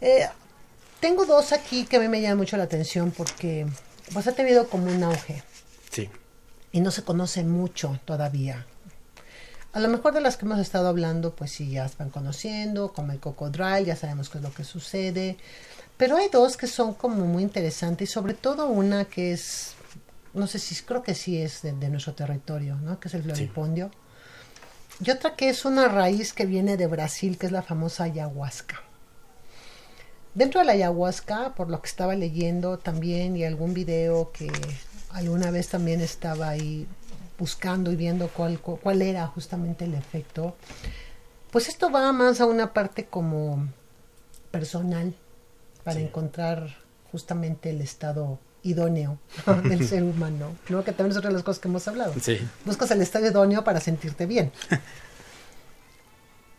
Eh, tengo dos aquí que a mí me llaman mucho la atención porque pues ha tenido como un auge. Sí. Y no se conoce mucho todavía. A lo mejor de las que hemos estado hablando, pues sí, ya están conociendo, como el cocodrilo, ya sabemos qué es lo que sucede. Pero hay dos que son como muy interesantes y sobre todo una que es, no sé si, creo que sí es de, de nuestro territorio, ¿no? Que es el floripondio. Sí. Y otra que es una raíz que viene de Brasil, que es la famosa ayahuasca. Dentro de la ayahuasca, por lo que estaba leyendo también y algún video que alguna vez también estaba ahí buscando y viendo cuál, cuál era justamente el efecto, pues esto va más a una parte como personal para sí. encontrar justamente el estado idóneo <laughs> del ser humano, ¿no? que también es otra de las cosas que hemos hablado. Sí. Buscas el estado idóneo para sentirte bien. <laughs>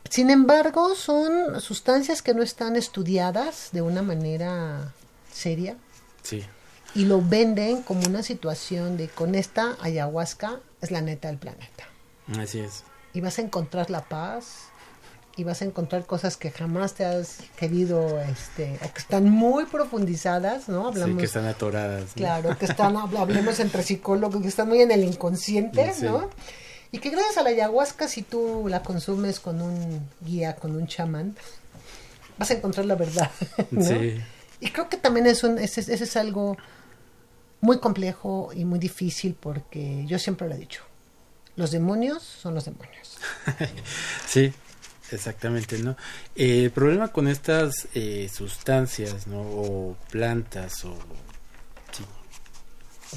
Sin embargo, son sustancias que no están estudiadas de una manera seria. Sí. Y lo venden como una situación de con esta ayahuasca es la neta del planeta. Así es. Y vas a encontrar la paz y vas a encontrar cosas que jamás te has querido, este, o que están muy profundizadas, ¿no? Hablamos, sí, que están atoradas. ¿no? Claro, que están, hablemos entre psicólogos, que están muy en el inconsciente, sí. ¿no? Y que gracias a la ayahuasca, si tú la consumes con un guía, con un chamán, vas a encontrar la verdad. <laughs> ¿no? Sí. Y creo que también es un, ese, ese, es algo muy complejo y muy difícil porque yo siempre lo he dicho. Los demonios son los demonios. <laughs> sí, exactamente, ¿no? Eh, el problema con estas eh, sustancias, ¿no? O plantas o... Sí.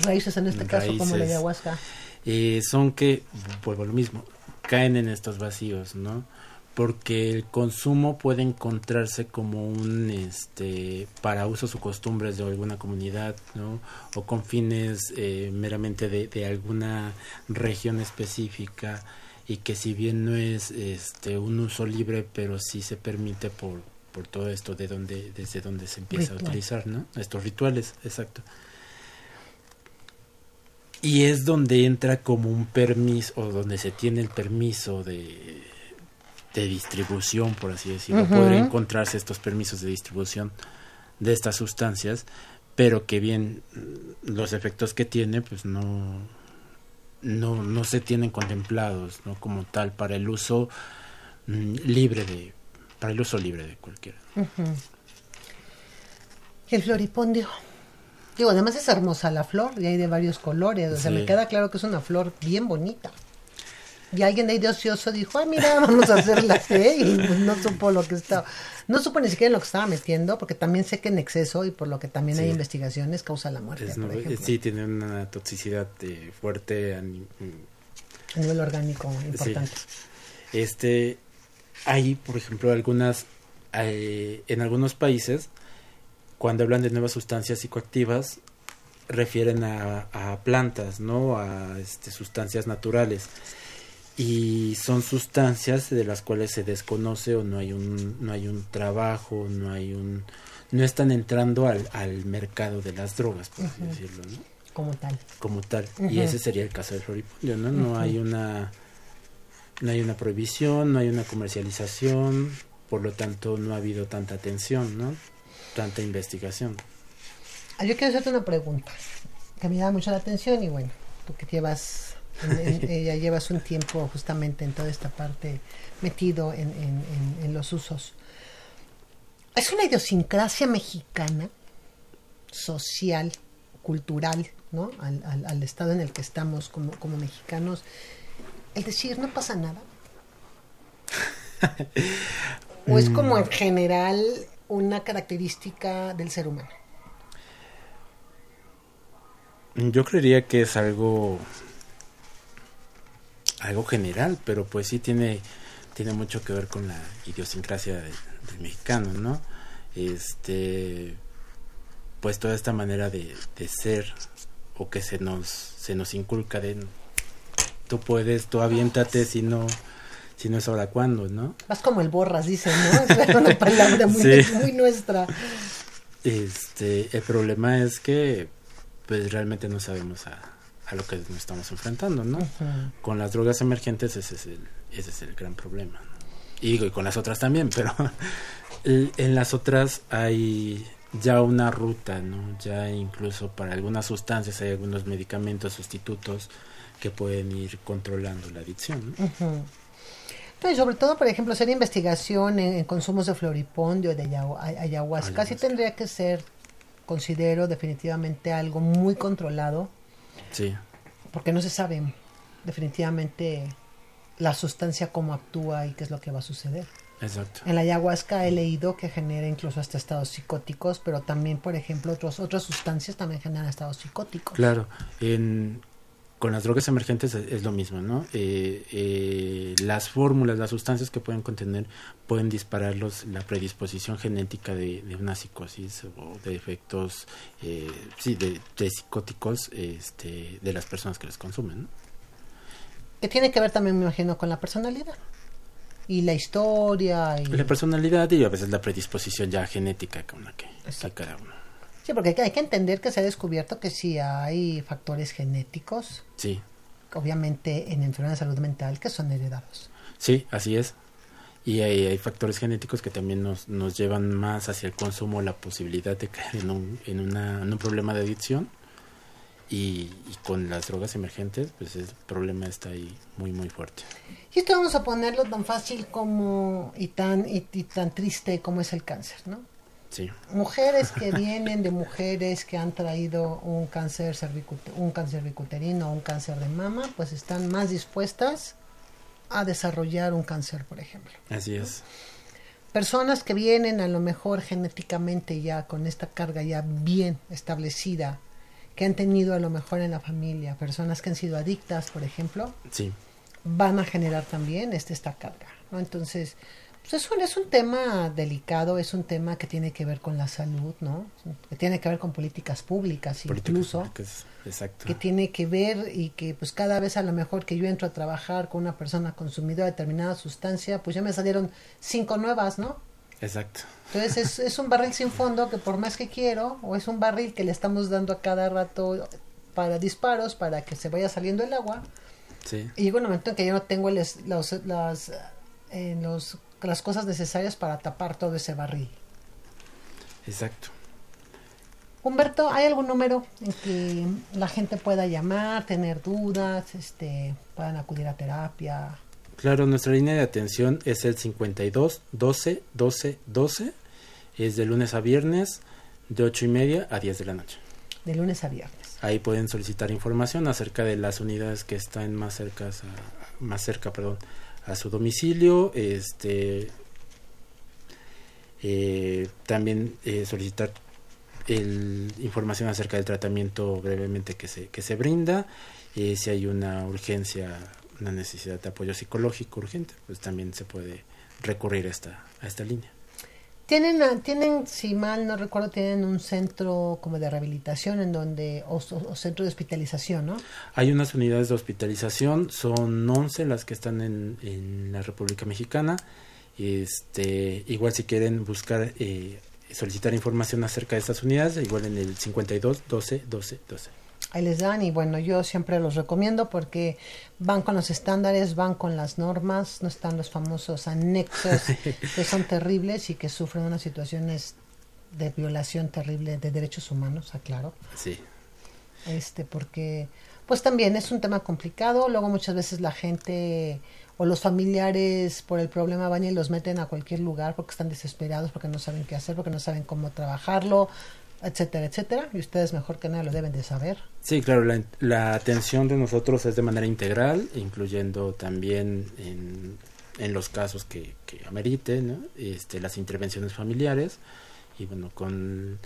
Raíces en este Raíces. caso, como la ayahuasca eh, son que, vuelvo a lo mismo, caen en estos vacíos, ¿no? porque el consumo puede encontrarse como un este para usos o costumbres de alguna comunidad no o con fines eh, meramente de, de, alguna región específica y que si bien no es este un uso libre pero sí se permite por por todo esto de donde desde donde se empieza a utilizar no estos rituales exacto. Y es donde entra como un permiso o donde se tiene el permiso de de distribución, por así decirlo. Podría encontrarse estos permisos de distribución de estas sustancias, pero que bien los efectos que tiene, pues no, no, no se tienen contemplados, ¿no? Como tal, para el uso mm, libre de, para el uso libre de cualquiera. El floripondio. Digo, además es hermosa la flor y hay de varios colores. O sea, me queda claro que es una flor bien bonita. Y alguien de ahí de ocioso dijo, ah, mira, <laughs> vamos a hacer la té y pues no supo lo que estaba, no supo ni siquiera lo que estaba metiendo, porque también sé que en exceso y por lo que también hay investigaciones causa la muerte. sí, tiene una toxicidad eh, fuerte a, nivel orgánico importante. Este, hay, por ejemplo, algunas, eh, en algunos países, cuando hablan de nuevas sustancias psicoactivas, refieren a, a plantas, ¿no? A este, sustancias naturales y son sustancias de las cuales se desconoce o no hay un no hay un trabajo no hay un no están entrando al, al mercado de las drogas por así decirlo ¿no? como tal. Como tal. Y ese sería el caso del floripondio no no hay una no hay una prohibición no hay una comercialización por lo tanto no ha habido tanta atención no tanta investigación. Ah, yo quiero hacerte una pregunta que me llama mucho la atención y bueno tú que llevas ya <laughs> llevas un tiempo justamente en toda esta parte metido en, en, los usos. Es una idiosincrasia mexicana, social, cultural, ¿no? Al, al, estado en el que estamos como, como mexicanos, el decir no pasa nada. ¿O es como en general una característica del ser humano? Yo creería que es algo algo general, pero pues sí tiene, tiene mucho que ver con la idiosincrasia del, mexicano, ¿no? Este, pues toda esta manera de, de, ser o que se nos, se nos inculca de tú puedes, tú aviéntate si no, si no es ahora cuándo, ¿no? Vas como el borras, dice, ¿no? Es <laughs> una palabra muy, muy nuestra. Este, el problema es que pues realmente no sabemos a, a lo que nos estamos enfrentando, ¿no? Con las drogas emergentes ese es el, ese es el gran problema. Y, y con las otras también, pero <laughs> en las otras hay ya una ruta, ¿no? Ya incluso para algunas sustancias hay algunos medicamentos sustitutos que pueden ir controlando la adicción. ¿no? sobre todo, por ejemplo, hacer investigación en, consumos de floripondio, de ayahuasca, casi tendría que ser, considero definitivamente algo muy controlado Sí. Porque no se sabe definitivamente la sustancia cómo actúa y qué es lo que va a suceder. Exacto. En la ayahuasca he leído que genera incluso hasta estados psicóticos, pero también, por ejemplo, otros, otras sustancias también generan estados psicóticos. Claro, en, con las drogas emergentes es, lo mismo, ¿no? Eh, eh, las fórmulas, las sustancias que pueden contener pueden disparar la predisposición genética de, una psicosis o de efectos, eh, sí, de, psicóticos este, de las personas que les consumen, ¿no? Que tiene que ver también, me imagino, con la personalidad y la historia. Y... La personalidad y a veces la predisposición ya genética con la que está cada uno. Sí, porque hay que entender que se ha descubierto que sí hay factores genéticos. Sí. Obviamente en enfermedades de salud mental que son heredados. Sí, así es. Y hay, hay factores genéticos que también nos, nos llevan más hacia el consumo, la posibilidad de caer en un, en una, en un problema de adicción. Y, con las drogas emergentes, pues el problema está ahí muy, muy fuerte. Y esto vamos a ponerlo tan fácil como y tan, y tan triste como es el cáncer, ¿no? Mujeres que <laughs> vienen de mujeres que han traído un cáncer un cáncer o un cáncer de mama, pues están más dispuestas a desarrollar un cáncer, por ejemplo. Así es. Personas que vienen a lo mejor genéticamente ya con esta carga ya bien establecida, que han tenido a lo mejor en la familia, personas que han sido adictas, por ejemplo. Sí. van a generar también este, esta carga. ¿no? Entonces, pues es, un, es un tema delicado, es un tema que tiene que ver con la salud, ¿no? que tiene que ver con políticas públicas incluso. exacto. Que tiene que ver y que pues cada vez a lo mejor que yo entro a trabajar con una persona consumidora de determinada sustancia, pues ya me salieron cinco nuevas, ¿no? Exacto. Entonces es, es un barril sin fondo que por más que quiero, o es un barril que le estamos dando a cada rato para disparos, para que se vaya saliendo el agua. Sí. Y llega un momento en que yo no tengo los, las, eh, los, las cosas necesarias para tapar todo ese barril. Exacto. Humberto, ¿hay algún número en que la gente pueda llamar, tener dudas, este, puedan acudir a terapia? Claro, nuestra línea de atención es el 52 12 12 12. Es de lunes a viernes, de 8 y media a 10 de la noche. De lunes a viernes. Ahí pueden solicitar información acerca de las unidades que están más cerca, más cerca, perdón, a su domicilio. Este, eh, también eh, solicitar el, información acerca del tratamiento brevemente que se, que se brinda. Eh, si hay una urgencia, una necesidad de apoyo psicológico urgente, pues también se puede recurrir a esta, a esta línea. Tienen, ah, tienen, si mal no recuerdo, tienen un centro como de rehabilitación en donde, o, centro de hospitalización, ¿no? Hay unas unidades de hospitalización, son 11 las que están en, en la República Mexicana. Este, igual si quieren buscar, eh, solicitar información acerca de estas unidades, igual en el 52 12 12 12 ahí les dan y bueno, yo siempre los recomiendo porque van con los estándares, van con las normas, no están los famosos anexos <laughs> que son terribles y que sufren unas situaciones de violación terrible de derechos humanos, aclaro. Sí. Este, porque pues también es un tema complicado, luego muchas veces la gente o los familiares por el problema van y los meten a cualquier lugar porque están desesperados, porque no saben qué hacer, porque no saben cómo trabajarlo, etcétera, etcétera, y ustedes mejor que nada lo deben de saber. Sí, claro, la, la atención de nosotros es de manera integral, incluyendo también en, en los casos que, que ameriten, este, las intervenciones familiares, y bueno, con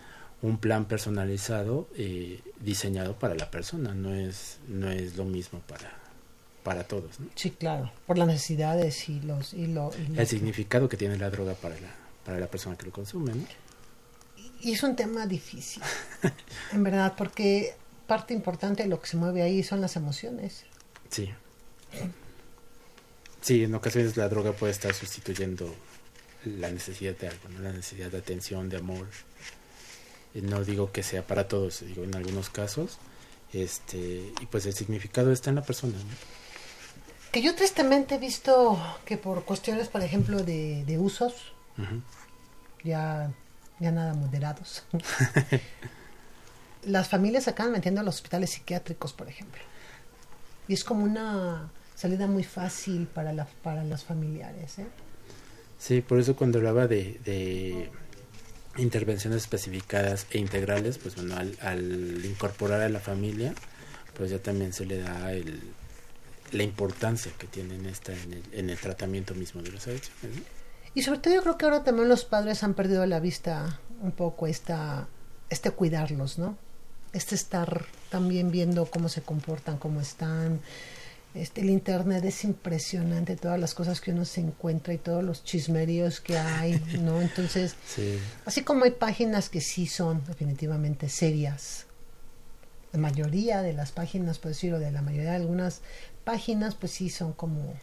un plan personalizado eh, diseñado para la persona, no es, no es lo mismo para, para todos. ¿no? Sí, claro, por las necesidades y los... Y lo, El significado que tiene la droga para la, para la persona que lo consume. ¿no? Y es un tema difícil, <laughs> en verdad, porque parte importante de lo que se mueve ahí son las emociones. Sí. Sí, en ocasiones la droga puede estar sustituyendo la necesidad de algo, ¿no? la necesidad de atención, de amor. No digo que sea para todos, digo en algunos casos. Este, y pues el significado está en la persona. Que yo tristemente he visto que por cuestiones, por ejemplo, de, de usos, ya ya nada moderados. <laughs> Las familias acaban metiendo a los hospitales psiquiátricos, por ejemplo. Y es como una salida muy fácil para, la, para los familiares. ¿eh? Sí, por eso cuando hablaba de, de intervenciones especificadas e integrales, pues bueno, al, incorporar a la familia, pues ya también se le da el, la importancia que tiene esta en el, en el tratamiento mismo de los adicciones. Y sobre todo yo creo que ahora también los padres han perdido la vista un poco esta, este cuidarlos, ¿no? Este estar también viendo cómo se comportan, cómo están. Este, el internet es impresionante, todas las cosas que uno se encuentra y todos los chismeríos que hay, ¿no? <laughs> Entonces, así como hay páginas que sí son definitivamente serias, la mayoría de las páginas, por decirlo, de la mayoría de algunas páginas, pues sí son como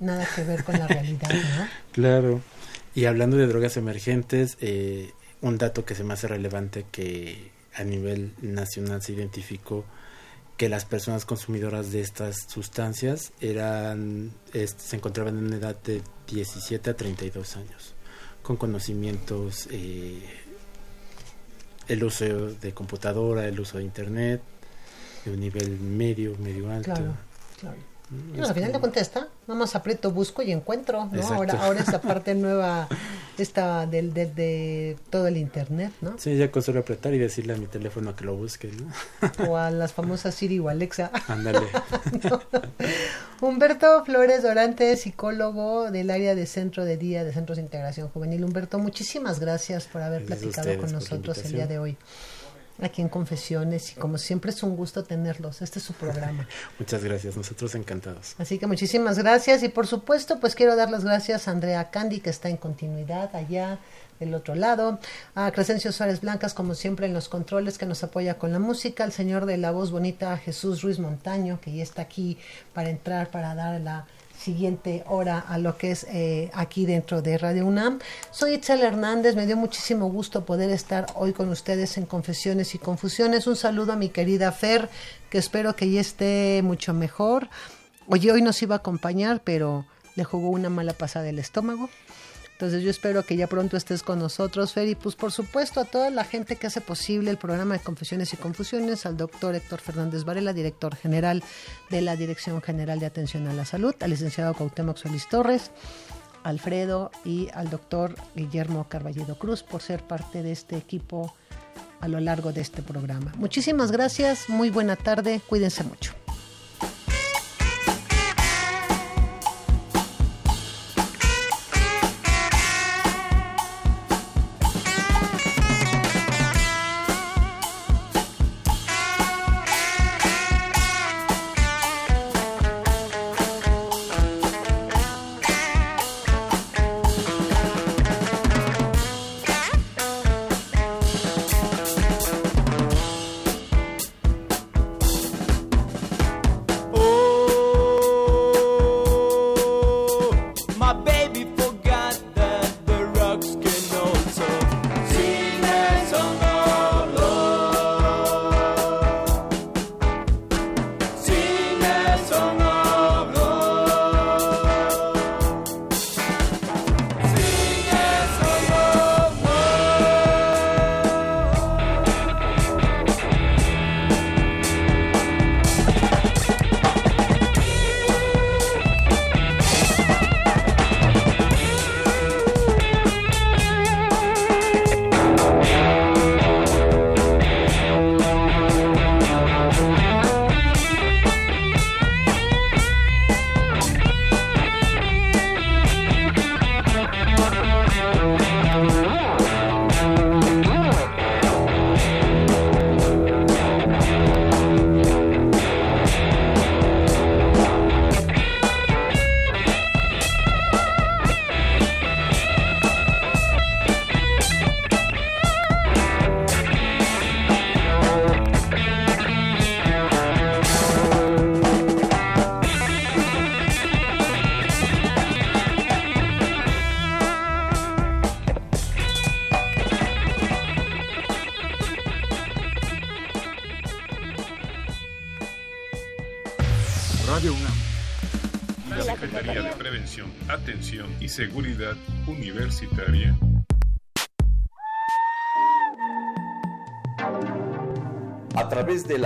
nada que ver con la realidad, ¿no? <laughs> Claro. Y hablando de drogas emergentes, eh, un dato que se me hace relevante que a nivel nacional se identificó que las personas consumidoras de estas sustancias eran se encontraban en una edad de 17 a 32 años con conocimientos eh, el uso de computadora el uso de internet de un nivel medio medio alto claro, claro. Al final te contesta, nada más aprieto, busco y encuentro, ¿no? Ahora, ahora esta <laughs> parte nueva, esta del, de todo el internet, ¿no? Sí, ya con solo apretar y decirle a mi teléfono que lo busque, ¿no? O a las famosas Siri o Alexa. <laughs> Ándale. <laughs> Humberto Flores Dorante, psicólogo del área de Centro de Día de Centros de Integración Juvenil. Humberto, muchísimas gracias por haber platicado con nosotros el día de hoy. Aquí en Confesiones y como siempre es un gusto tenerlos. Este es su programa. <laughs> Muchas gracias, nosotros encantados. Así que muchísimas gracias y por supuesto pues quiero dar las gracias a Andrea Candy que está en continuidad allá del otro lado, a Crescencio Suárez Blancas como siempre en los controles que nos apoya con la música, al señor de la voz bonita Jesús Ruiz Montaño que ya está aquí para entrar para dar la siguiente hora a lo que es eh, aquí dentro de Radio UNAM. Soy Itzel Hernández, me dio muchísimo gusto poder estar hoy con ustedes en Confesiones y Confusiones. Un saludo a mi querida Fer, que espero que ya esté mucho mejor. Oye, hoy nos iba a acompañar, pero le jugó una mala pasada el estómago. Entonces yo espero que ya pronto estés con nosotros, Fer, y pues por supuesto a toda la gente que hace posible el programa de Confesiones y Confusiones, al doctor Héctor Fernández Varela, director general de la Dirección General de Atención a la Salud, al licenciado Cuauhtémoc Solís Torres, Alfredo y al doctor Guillermo Carballido Cruz por ser parte de este equipo a lo largo de este programa. Muchísimas gracias, muy buena tarde, cuídense mucho.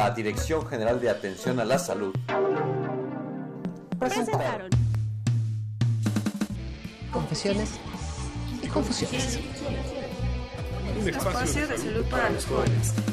La Dirección General de Atención a la Salud. Presentaron. Confesiones y confusiones. Un espacio de salud para los jóvenes.